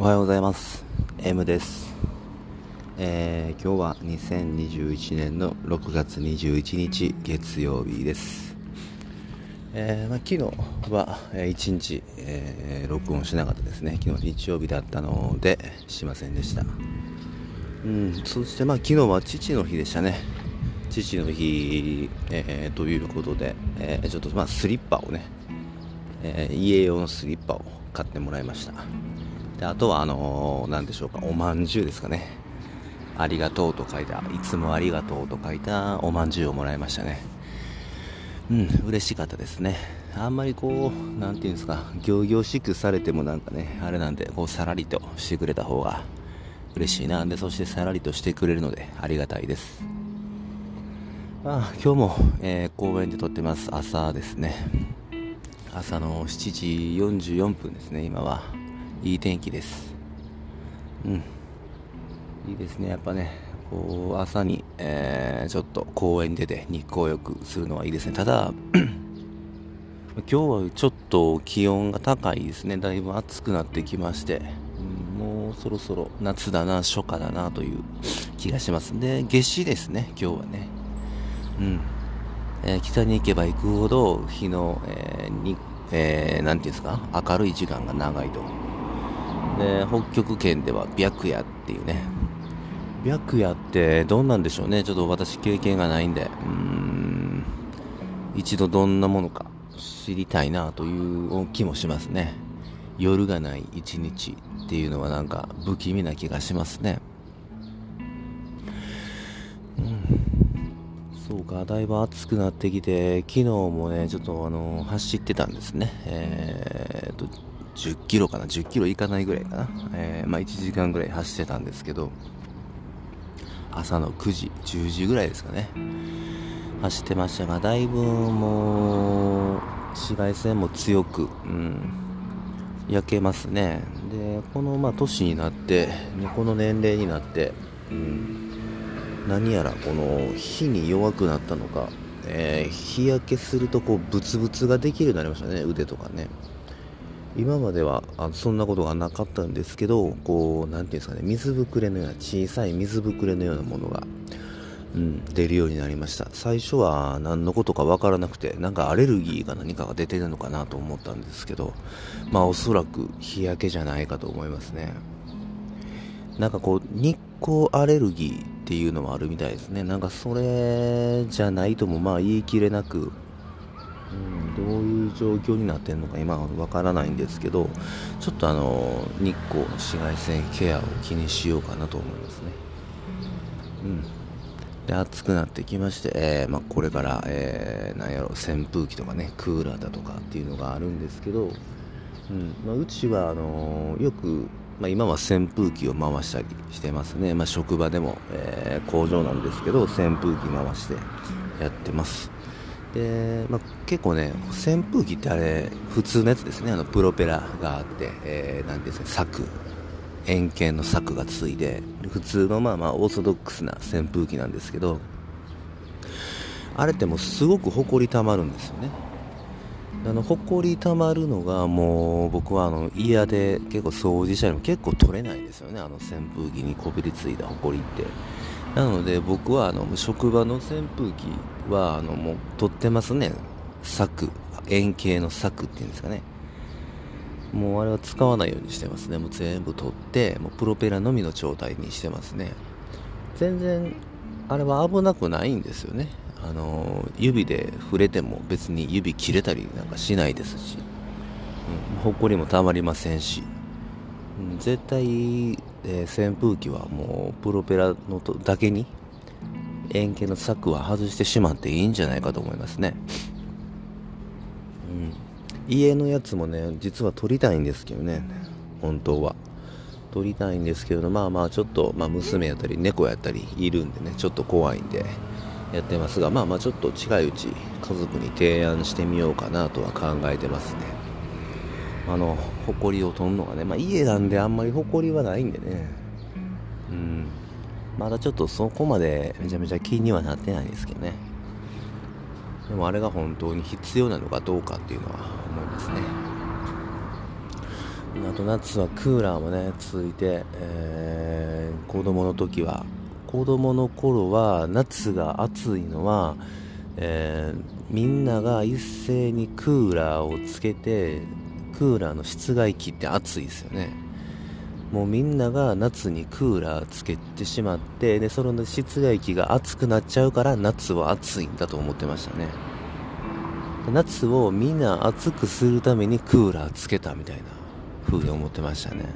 おはようございます。M です、えー今日は2021年の6月21日月曜日です、えーまあ、昨日は、1日、えー録音しなかったですね。昨日日曜日だったのでしませんでした。うんそしてまあ昨日は父の日でしたね。父の日、えということで、えちょっとまあスリッパをね、え家用のスリッパを買ってもらいました。であとはあのー、何でしょうかおまんじゅうですかね。ありがとうと書いたいつもありがとうと書いたおまんじゅうをもらいましたね。うん嬉しかったですね。あんまりこうなんていうんですか行々しくされてもなんかねあれなんでこうさらりとしてくれた方が嬉しいな。でそしてさらりとしてくれるのでありがたいです。あ今日も、えー公園で撮ってます。朝ですね。朝の7時44分ですね今は。いい天気です。うん。いいですね。やっぱねこう朝に、えーちょっと公園に出て日光浴するのはいいですね。ただ 今日はちょっと気温が高いですね。だいぶ暑くなってきまして、うんもうそろそろ夏だな初夏だなという気がします。で夏至ですね今日はね。うん。えー北に行けば行くほど日の、えーにえーなんていうんですか？明るい時間が長いと。で北極圏では白夜っていうね。白夜ってどんなんでしょうね。ちょっと私経験がないんで。うん。一度どんなものか知りたいなという気もしますね。夜がない一日っていうのはなんか不気味な気がしますね。そうか、だいぶ暑くなってきて、昨日もね、ちょっとあの、走ってたんですね。えーと、10キロかな、10キロいかないぐらいかな。えーまあ1時間ぐらい走ってたんですけど、朝の9時、10時ぐらいですかね。走ってましたが、だいぶもう、紫外線も強く、うん、焼けますね。で、この、まあ、年になって、この年齢になって、うん、何やらこの火に弱くなったのか、えー日焼けするとこうブツブツができるようになりましたね腕とかね今まではあそんなことがなかったんですけどこうなんていうんですかね水ぶくれのような小さい水ぶくれのようなものが、うん、出るようになりました。最初は何のことかわからなくてなんかアレルギーが何かが出てるのかなと思ったんですけどまあおそらく日焼けじゃないかと思いますね。なんかこう日光アレルギーっていうのもあるみたいですね。なんかそれじゃないともまあ言い切れなく、うん、どういう状況になってるのか今はわからないんですけどちょっとあの日光の紫外線ケアを気にしようかなと思いますね。うん。で暑くなってきまして、えーまあ、これから、えーなんやろ扇風機とかねクーラーだとかっていうのがあるんですけど、うん。まあ、うちはあのーよく、まあ、今は扇風機を回したりしてますね、ま、職場でも、え工場なんですけど扇風機回してやってます。で、まあ、結構ね扇風機ってあれ普通のやつですね。あのプロペラがあって、えーなんていうんですか柵。円形の柵がついて普通のまあまあオーソドックスな扇風機なんですけどあれってもうすごく埃たまるんですよね。あの埃たまるのがもう僕はあの嫌で結構掃除したりも結構取れないんですよね。あの扇風機にこびりついた埃って。なので僕はあの職場の扇風機はあのもう取ってますね。柵。円形の柵っていうんですかね。もうあれは使わないようにしてますね。もう全部取ってもうプロペラのみの状態にしてますね。全然あれは危なくないんですよね。あの指で触れても別に指切れたりなんかしないですし、うん、ほこりもたまりませんし、うん、絶対、えー扇風機はもうプロペラのとだけに円形の柵は外してしまっていいんじゃないかと思いますね、うん、家のやつもね実は撮りたいんですけどね。本当は。撮りたいんですけどまあまあちょっと、まあ、娘やったり猫やったりいるんでね。ちょっと怖いんでやってますが。まあまあちょっと近いうち家族に提案してみようかなとは考えてますね。あの埃を取るのがね、まあ、家なんであんまり埃はないんでね。うん。まだちょっとそこまでめちゃめちゃ気にはなってないですけどね。でもあれが本当に必要なのかどうかっていうのは思いますね。あと夏はクーラーもねついて、えー、子供の時は子供の頃は夏が暑いのは、えー、みんなが一斉にクーラーをつけてクーラーの室外機って暑いですよね。もうみんなが夏にクーラーつけてしまってでその室外機が暑くなっちゃうから夏は暑いんだと思ってましたね。夏をみんな暑くするためにクーラーつけたみたいな風に思ってましたね。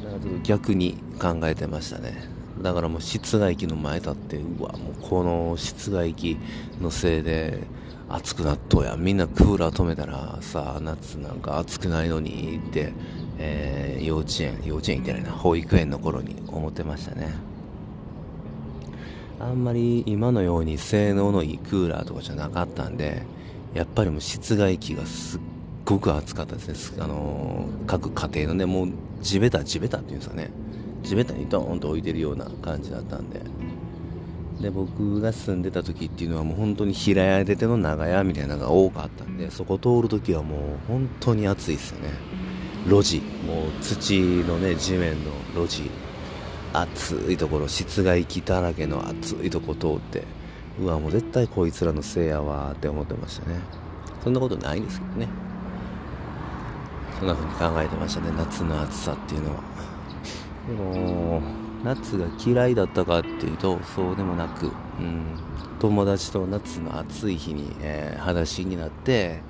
だからちょっと逆に考えてましたね。だからもう室外機の前立ってうわもうこの室外機のせいで暑くなっとうやみんなクーラー止めたらさ夏なんか暑くないのにって、えー、幼稚園幼稚園行ってないな。保育園の頃に思ってましたね。あんまり今のように性能のいいクーラーとかじゃなかったんでやっぱりもう室外機がすっごく暑かったですね。あのー、各家庭のねもう地べた地べたっていうんですかね。地べたにドーンと置いてるような感じだったんで。で僕が住んでた時っていうのはもう本当に平屋出ての長屋みたいなのが多かったんでそこ通る時はもう本当に暑いですよね。路地。もう土のね地面の路地。暑いところ室外機だらけの暑いとこ通って。うわもう絶対こいつらのせいやわって思ってましたね。そんなことないですけどね。そんな風に考えてましたね。夏の暑さっていうのは。でも夏が嫌いだったかっていうとそうでもなく、うん、友達と夏の暑い日に、えー、裸足になって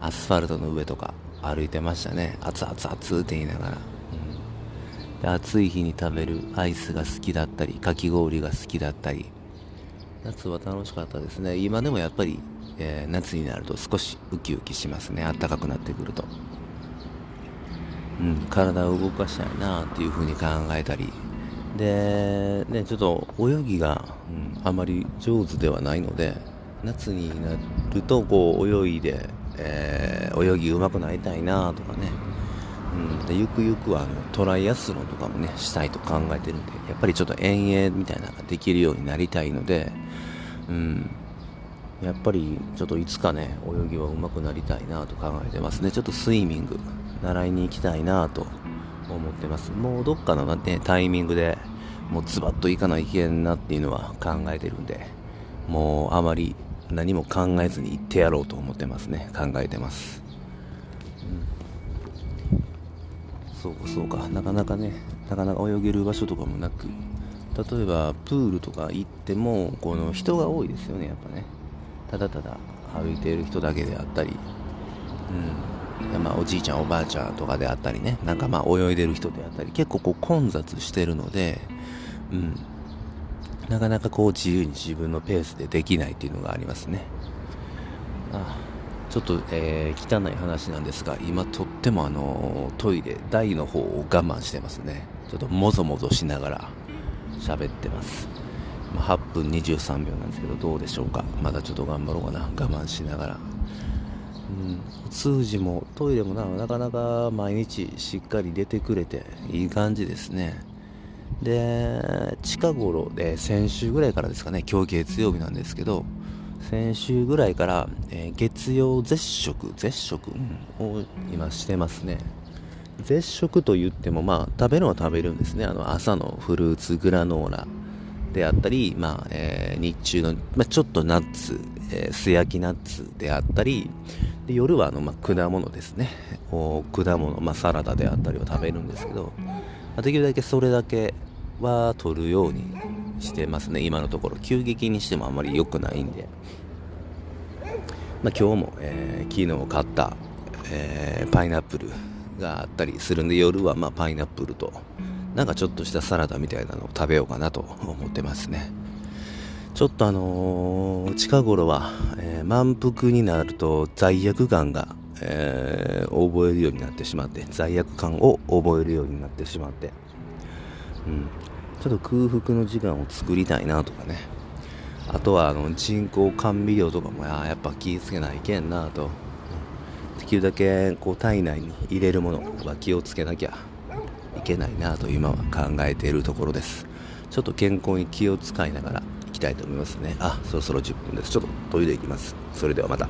アスファルトの上とか歩いてましたね。熱々熱々って言いながら、うん、で暑い日に食べるアイスが好きだったりかき氷が好きだったり。夏は楽しかったですね。今でもやっぱり、えー、夏になると少しウキウキしますね。暖かくなってくると。うん、体を動かしたいなっていう風に考えたり。で、ね、ちょっと泳ぎが、うん、あまり上手ではないので夏になるとこう泳いで、えー、泳ぎ上手くなりたいなとかね、うん、でゆくゆくはあのトライアスロンとかもねしたいと考えてるんでやっぱりちょっと遠泳みたいなのができるようになりたいので、うん、やっぱりちょっといつかね泳ぎは上手くなりたいなと考えてますね。ちょっとスイミング習いに行きたいなと思ってます。もうどっかの、ね、タイミングでもうズバッといかないけんなっていうのは考えてるんでもうあまり何も考えずに行ってやろうと思ってますね。考えてます、うん、そうかそうか。なかなかねなかなか泳げる場所とかもなく。例えばプールとか行ってもこの人が多いですよねやっぱね。ただただ歩いている人だけであったり。うん。まあ、おじいちゃんおばあちゃんとかであったりねなんかまあ泳いでる人であったり結構こう混雑してるので、うん、なかなかこう自由に自分のペースでできないっていうのがありますね。あちょっと、えー、汚い話なんですが今とってもあのトイレ台の方を我慢してますね。ちょっともぞもぞしながら喋ってます。8分23秒なんですけどどうでしょうか。まだちょっと頑張ろうかな。我慢しながら。うん、通じもトイレもななかなか毎日しっかり出てくれていい感じですね。で近頃で先週ぐらいからですかね今日月曜日なんですけど先週ぐらいから、えー、月曜絶食絶食、を今してますね。絶食と言ってもまあ食べるのは食べるんですね。あの朝のフルーツグラノーラ。であったり、まあえー、日中の、まあ、ちょっとナッツ、えー、素焼きナッツであったりで夜はあの、まあ、果物ですね。果物、まあ、サラダであったりを食べるんですけど、まあ、できるだけそれだけは取るようにしてますね。今のところ。急激にしてもあまり良くないんで、まあ、今日も、えー、昨日買った、えー、パイナップルがあったりするんで夜はまあパイナップルとなんかちょっとしたサラダみたいなのを食べようかなと思ってますね。ちょっとあのー、近頃は、えー、満腹になると罪悪感が、えー、覚えるようになってしまって罪悪感を覚えるようになってしまって、うん、ちょっと空腹の時間を作りたいなとかね。あとはあの人工甘味料とかもやっぱ気ぃつけないけんなと。できるだけこう体内に入れるものは気をつけなきゃ。いけないなと今は考えているところです。ちょっと健康に気を使いながらいきたいと思いますね。あそろそろ10分です。ちょっとトイレ行きます。それではまた。